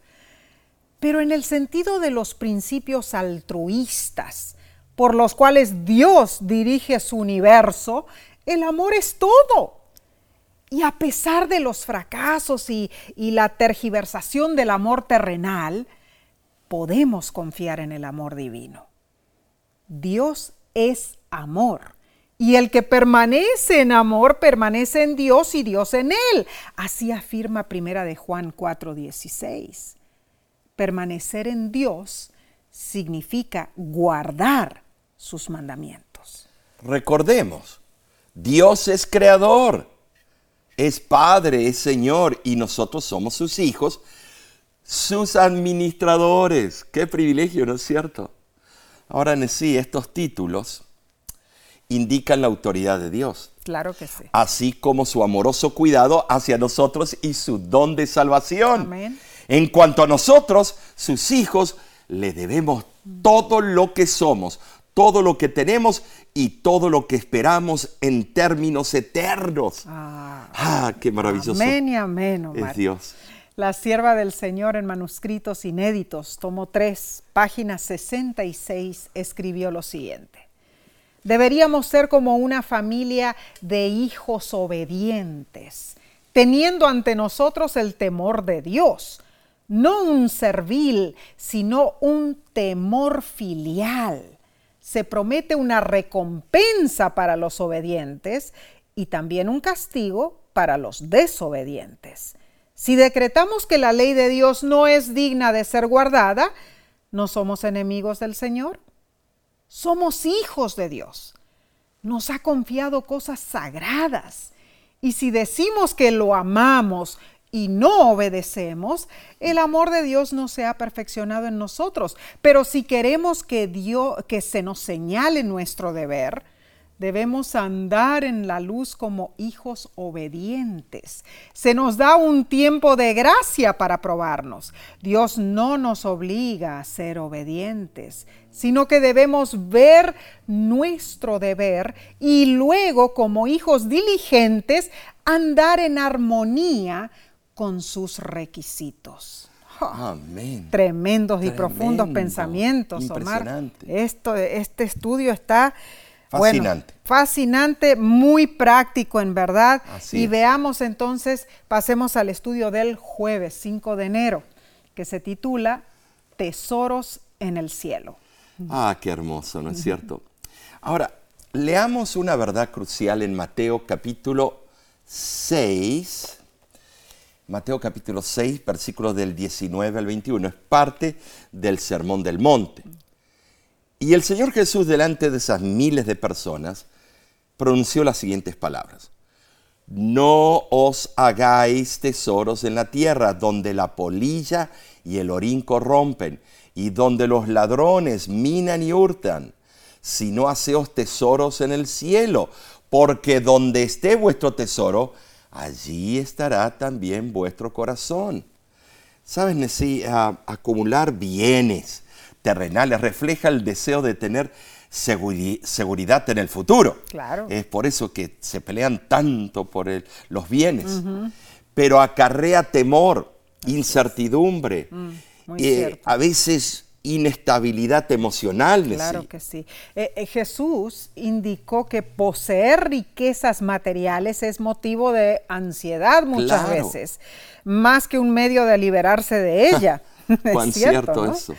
Pero en el sentido de los principios altruistas por los cuales Dios dirige su universo, el amor es todo. Y a pesar de los fracasos y, la tergiversación del amor terrenal, podemos confiar en el amor divino. Dios es amor. Y el que permanece en amor permanece en Dios y Dios en él. Así afirma Primera de Juan 4:16. Permanecer en Dios significa guardar sus mandamientos. Recordemos, Dios es creador es Padre, es Señor y nosotros somos sus hijos, sus administradores. Qué privilegio, ¿no es cierto? Ahora en sí, estos títulos indican la autoridad de Dios. Claro que sí. Así como su amoroso cuidado hacia nosotros y su don de salvación. Amén. En cuanto a nosotros, sus hijos, le debemos todo lo que somos, todo lo que tenemos y todo lo que esperamos en términos eternos. Ah, ah qué maravilloso. Amén y amén, Es Dios. La sierva del Señor en manuscritos inéditos, tomo 3, página 66, escribió lo siguiente. Deberíamos ser como una familia de hijos obedientes, teniendo ante nosotros el temor de Dios, no un servil, sino un temor filial se promete una recompensa para los obedientes y también un castigo para los desobedientes. Si decretamos que la ley de Dios no es digna de ser guardada, ¿no somos enemigos del Señor? Somos hijos de Dios. Nos ha confiado cosas sagradas. Y si decimos que lo amamos y no obedecemos, el amor de Dios no se ha perfeccionado en nosotros. Pero si queremos que, Dios, que se nos señale nuestro deber, Debemos andar en la luz como hijos obedientes. Se nos da un tiempo de gracia para probarnos. Dios no nos obliga a ser obedientes, sino que debemos ver nuestro deber y luego como hijos diligentes andar en armonía con sus requisitos. Amén. Tremendos y profundos pensamientos, Omar. Esto, este estudio está Fascinante. bueno, fascinante, muy práctico en verdad. Así y es. veamos entonces, pasemos al estudio del jueves 5 de enero, que se titula Tesoros en el cielo. Ah, qué hermoso, ¿no es cierto? Ahora, leamos una verdad crucial en Mateo capítulo 6. Mateo capítulo 6, versículos del 19 al 21. Es parte del Sermón del Monte. Y el Señor Jesús, delante de esas miles de personas, pronunció las siguientes palabras. No os hagáis tesoros en la tierra, donde la polilla y el orín corrompen, y donde los ladrones minan y hurtan, sino haceos tesoros en el cielo, porque donde esté vuestro tesoro, allí estará también vuestro corazón. Sabes, Nesí, acumular bienes terrenales refleja el deseo de tener seguri- seguridad en el futuro. Claro. Es por eso que se pelean tanto por el- los bienes. Pero acarrea temor, incertidumbre, Mm, muy eh, a veces inestabilidad emocional. Claro que sí. Eh, eh, Jesús indicó que poseer riquezas materiales es motivo de ansiedad muchas Claro. veces, más que un medio de liberarse de *laughs* ella. *laughs* Es Cuán cierto eso.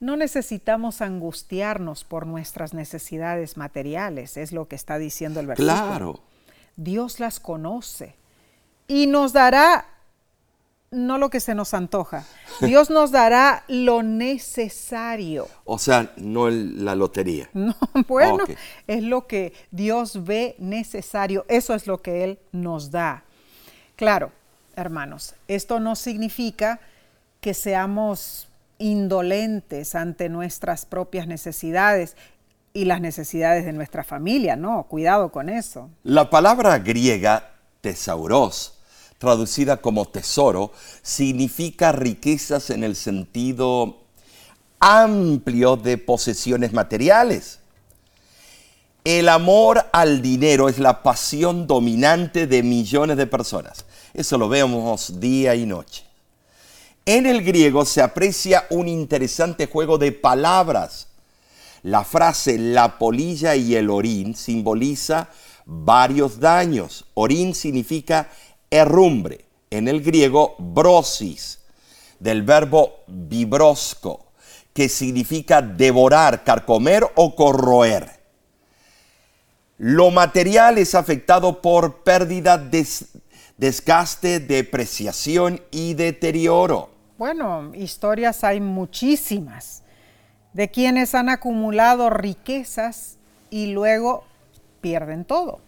No necesitamos angustiarnos por nuestras necesidades materiales, es lo que está diciendo el versículo. Claro. Dios las conoce y nos dará no lo que se nos antoja. Dios nos dará lo necesario. O sea, no el- la lotería. *laughs* No, bueno, es lo que Dios ve necesario, eso es lo que Él nos da. Claro, hermanos, esto no significa que seamos indolentes ante nuestras propias necesidades y las necesidades de nuestra familia, no, cuidado con eso. La palabra griega tesauros, traducida como tesoro, significa riquezas en el sentido amplio de posesiones materiales. El amor al dinero es la pasión dominante de millones de personas. Eso lo vemos día y noche. En el griego se aprecia un interesante juego de palabras. La frase la polilla y el orín simboliza varios daños. Orín significa herrumbre, en el griego brosis, del verbo vibrosco, que significa devorar, carcomer o corroer. Lo material es afectado por pérdida, des- desgaste, depreciación y deterioro. Bueno, historias hay muchísimas de quienes han acumulado riquezas y luego pierden todo.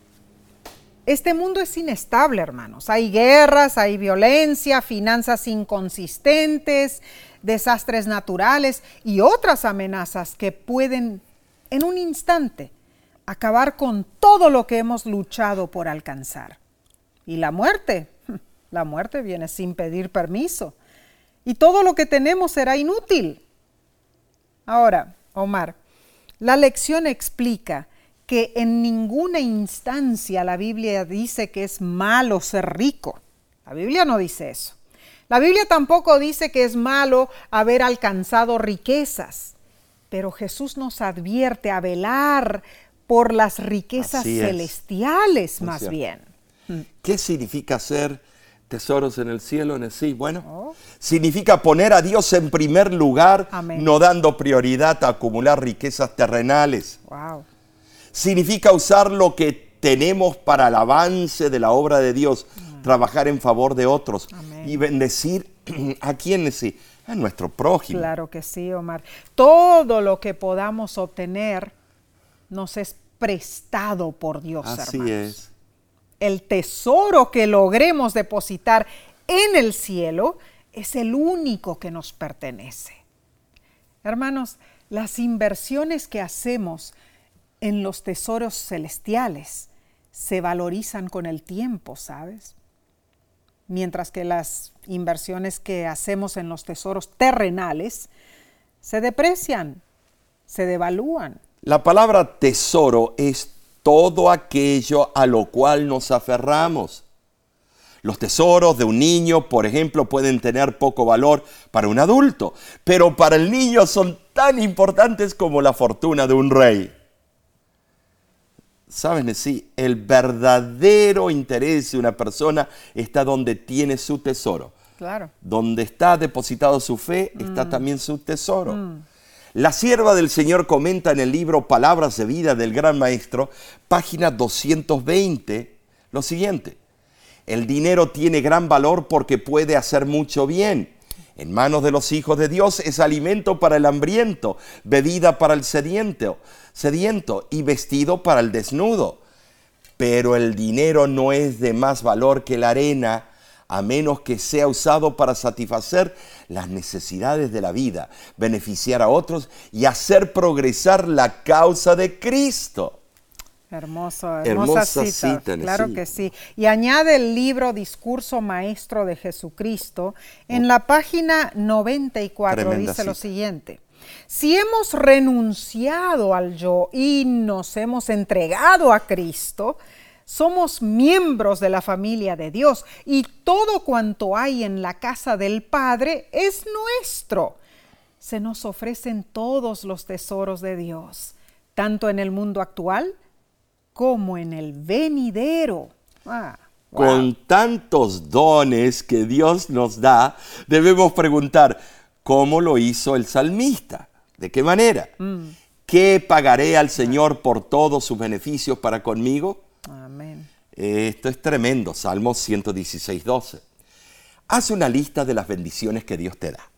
Este mundo es inestable, hermanos. Hay guerras, hay violencia, finanzas inconsistentes, desastres naturales y otras amenazas que pueden en un instante acabar con todo lo que hemos luchado por alcanzar. Y la muerte, *laughs* la muerte viene sin pedir permiso. Y todo lo que tenemos será inútil. Ahora, Omar, la lección explica que en ninguna instancia la Biblia dice que es malo ser rico. La Biblia no dice eso. La Biblia tampoco dice que es malo haber alcanzado riquezas. Pero Jesús nos advierte a velar por las riquezas es. celestiales más cierto. bien. ¿Qué significa ser tesoros en el cielo? En el sí, bueno, Oh. significa poner a Dios en primer lugar, Amén. no dando prioridad a acumular riquezas terrenales. Wow. Significa usar lo que tenemos para el avance de la obra de Dios, trabajar en favor de otros Amén. y bendecir *clears throat* a quién sí, a nuestro prójimo. Claro que sí, Omar. Todo lo que podamos obtener nos es prestado por Dios, Así hermanos. es. El tesoro que logremos depositar en el cielo es el único que nos pertenece. Hermanos, las inversiones que hacemos en los tesoros celestiales se valorizan con el tiempo, ¿sabes? Mientras que las inversiones que hacemos en los tesoros terrenales se deprecian, se devalúan. La palabra tesoro es todo aquello a lo cual nos aferramos. Los tesoros de un niño, por ejemplo, pueden tener poco valor para un adulto, pero para el niño son tan importantes como la fortuna de un rey. ¿Saben? Sí, el verdadero interés de una persona está donde tiene su tesoro. Claro. Donde está depositado su fe, está también su tesoro. La sierva del Señor comenta en el libro Palabras de Vida del Gran Maestro, página 220, lo siguiente. El dinero tiene gran valor porque puede hacer mucho bien. En manos de los hijos de Dios es alimento para el hambriento, bebida para el sediento, sediento y vestido para el desnudo. Pero el dinero no es de más valor que la arena, a menos que sea usado para satisfacer las necesidades de la vida, beneficiar a otros y hacer progresar la causa de Cristo. Hermoso, hermosa, cita. claro que sí. Y añade el libro Discurso Maestro de Jesucristo. En la página 94 dice lo siguiente. Si hemos renunciado al yo y nos hemos entregado a Cristo, somos miembros de la familia de Dios y todo cuanto hay en la casa del Padre es nuestro. Se nos ofrecen todos los tesoros de Dios, tanto en el mundo actual como en el venidero. Ah, Con tantos dones que Dios nos da, debemos preguntar, ¿cómo lo hizo el salmista? ¿De qué manera? Mm. ¿Qué pagaré al Señor por todos sus beneficios para conmigo? Amén. Esto es tremendo, Salmo 116, 12. Haz una lista de las bendiciones que Dios te da.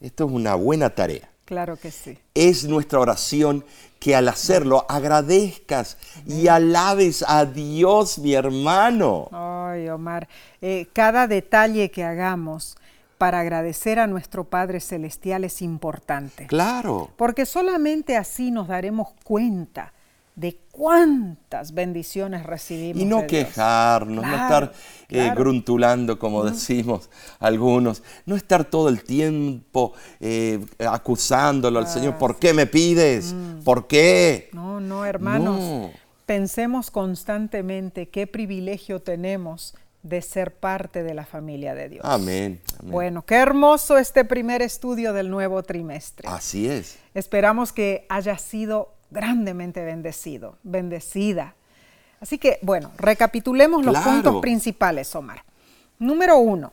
Esto es una buena tarea. Claro que sí. Es nuestra oración que al hacerlo agradezcas y alabes a Dios, mi hermano. Ay, Omar, eh, cada detalle que hagamos para agradecer a nuestro Padre Celestial es importante. Claro. Porque solamente así nos daremos cuenta de cuántas bendiciones recibimos. Y no quejarnos, no estar eh, gruntulando, como decimos algunos, no estar todo el tiempo eh, acusándolo al ah, Señor. ¿Por qué me pides? Mm. ¿Por qué? No, no, hermanos. Pensemos constantemente qué privilegio tenemos de ser parte de la familia de Dios. Amén, Bueno, qué hermoso este primer estudio del nuevo trimestre. Así es. Esperamos que haya sido grandemente bendecido, bendecida. Así que, bueno, recapitulemos los puntos principales, Omar. Número uno,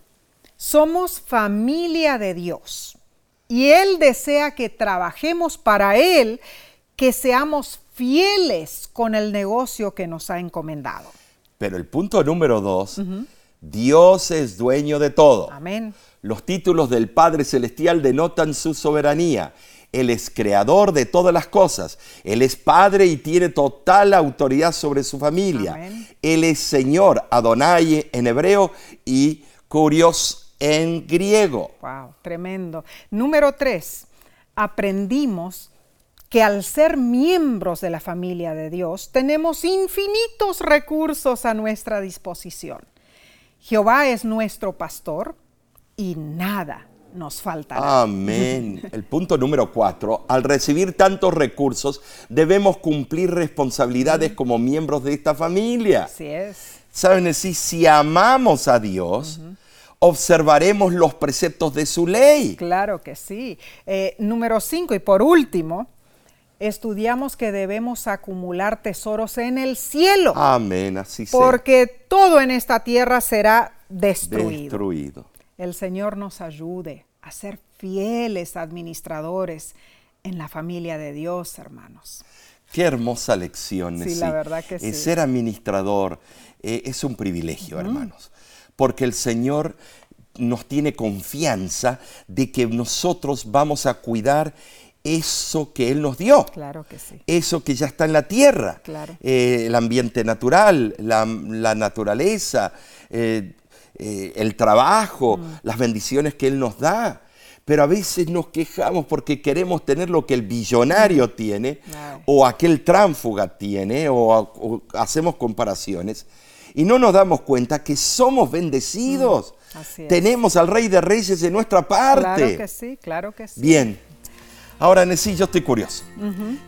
somos familia de Dios y Él desea que trabajemos para Él, que seamos fieles con el negocio que nos ha encomendado. Pero el punto número dos, Dios es dueño de todo. Amén. Los títulos del Padre Celestial denotan su soberanía él es creador de todas las cosas. Él es padre y tiene total autoridad sobre su familia. Él es Señor, Adonai en hebreo y Curios en griego. Wow, tremendo. Número tres, aprendimos que al ser miembros de la familia de Dios tenemos infinitos recursos a nuestra disposición. Jehová es nuestro pastor y nada nos faltará. Amén. *laughs* El punto número cuatro, al recibir tantos recursos, debemos cumplir responsabilidades como miembros de esta familia. Así es. Saben decir, si amamos a Dios, observaremos los preceptos de su ley. Claro que sí. Eh, número cinco, y por último, estudiamos que debemos acumular tesoros en el cielo. Amén, así sea. Porque todo en esta tierra será destruido. Destruido el Señor nos ayude a ser fieles administradores en la familia de Dios, hermanos. Qué hermosa lección. Sí, la verdad que sí. Ser administrador eh, es un privilegio, hermanos, porque el Señor nos tiene confianza de que nosotros vamos a cuidar eso que Él nos dio. Claro que sí. Eso que ya está en la tierra. Claro. Eh, el ambiente natural, la, naturaleza, eh, eh, el trabajo, mm. las bendiciones que Él nos da. pero a veces nos quejamos porque queremos tener lo que el billonario tiene Wow. o aquel tránfuga tiene o, o hacemos comparaciones y no nos damos cuenta que somos bendecidos. Mm, así es. Tenemos al Rey de Reyes en nuestra parte. Claro que sí, claro que sí. Bien. Ahora, Nessie, yo estoy curioso.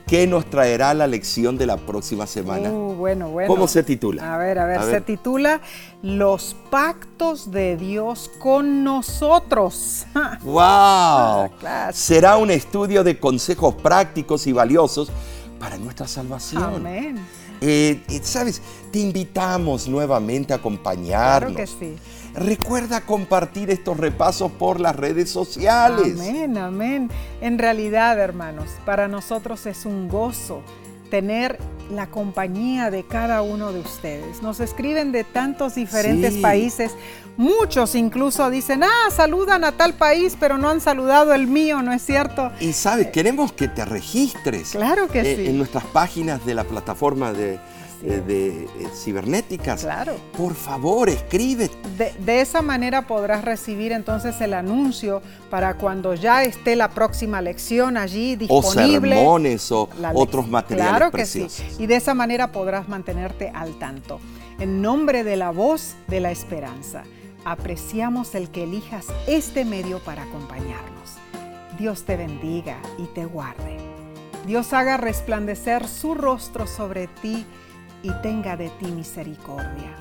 ¿Qué nos traerá la lección de la próxima semana? Uh, bueno, bueno. ¿Cómo se titula? A ver, a ver, A se ver. titula Los pactos de Dios con nosotros. *laughs* ¡Wow! claro. Será un estudio de consejos prácticos y valiosos para nuestra salvación. Amén. Eh, eh, Sabes, te invitamos nuevamente a acompañarnos. Claro que sí. Recuerda compartir estos repasos por las redes sociales. Amén, amén. En realidad, hermanos, para nosotros es un gozo tener la compañía de cada uno de ustedes. Nos escriben de tantos diferentes Sí. países. Muchos incluso dicen, ah, saludan a tal país, pero no han saludado el mío, ¿no es cierto? Y sabes, queremos que te registres Claro que eh, sí. en nuestras páginas de la plataforma de, eh, de, eh, cibernéticas. Claro. Por favor, escribe. De, de esa manera podrás recibir entonces el anuncio para cuando ya esté la próxima lección allí O disponible. sermones o otros materiales Claro que preciosos. sí. Y de esa manera podrás mantenerte al tanto. En nombre de la voz de la esperanza, apreciamos el que elijas este medio para acompañarnos. Dios te bendiga y te guarde. Dios haga resplandecer su rostro sobre ti y tenga de ti misericordia.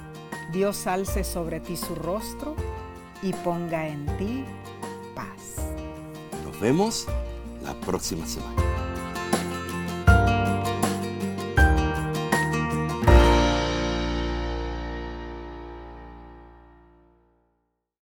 Dios alce sobre ti su rostro y ponga en ti paz. Nos vemos la próxima semana.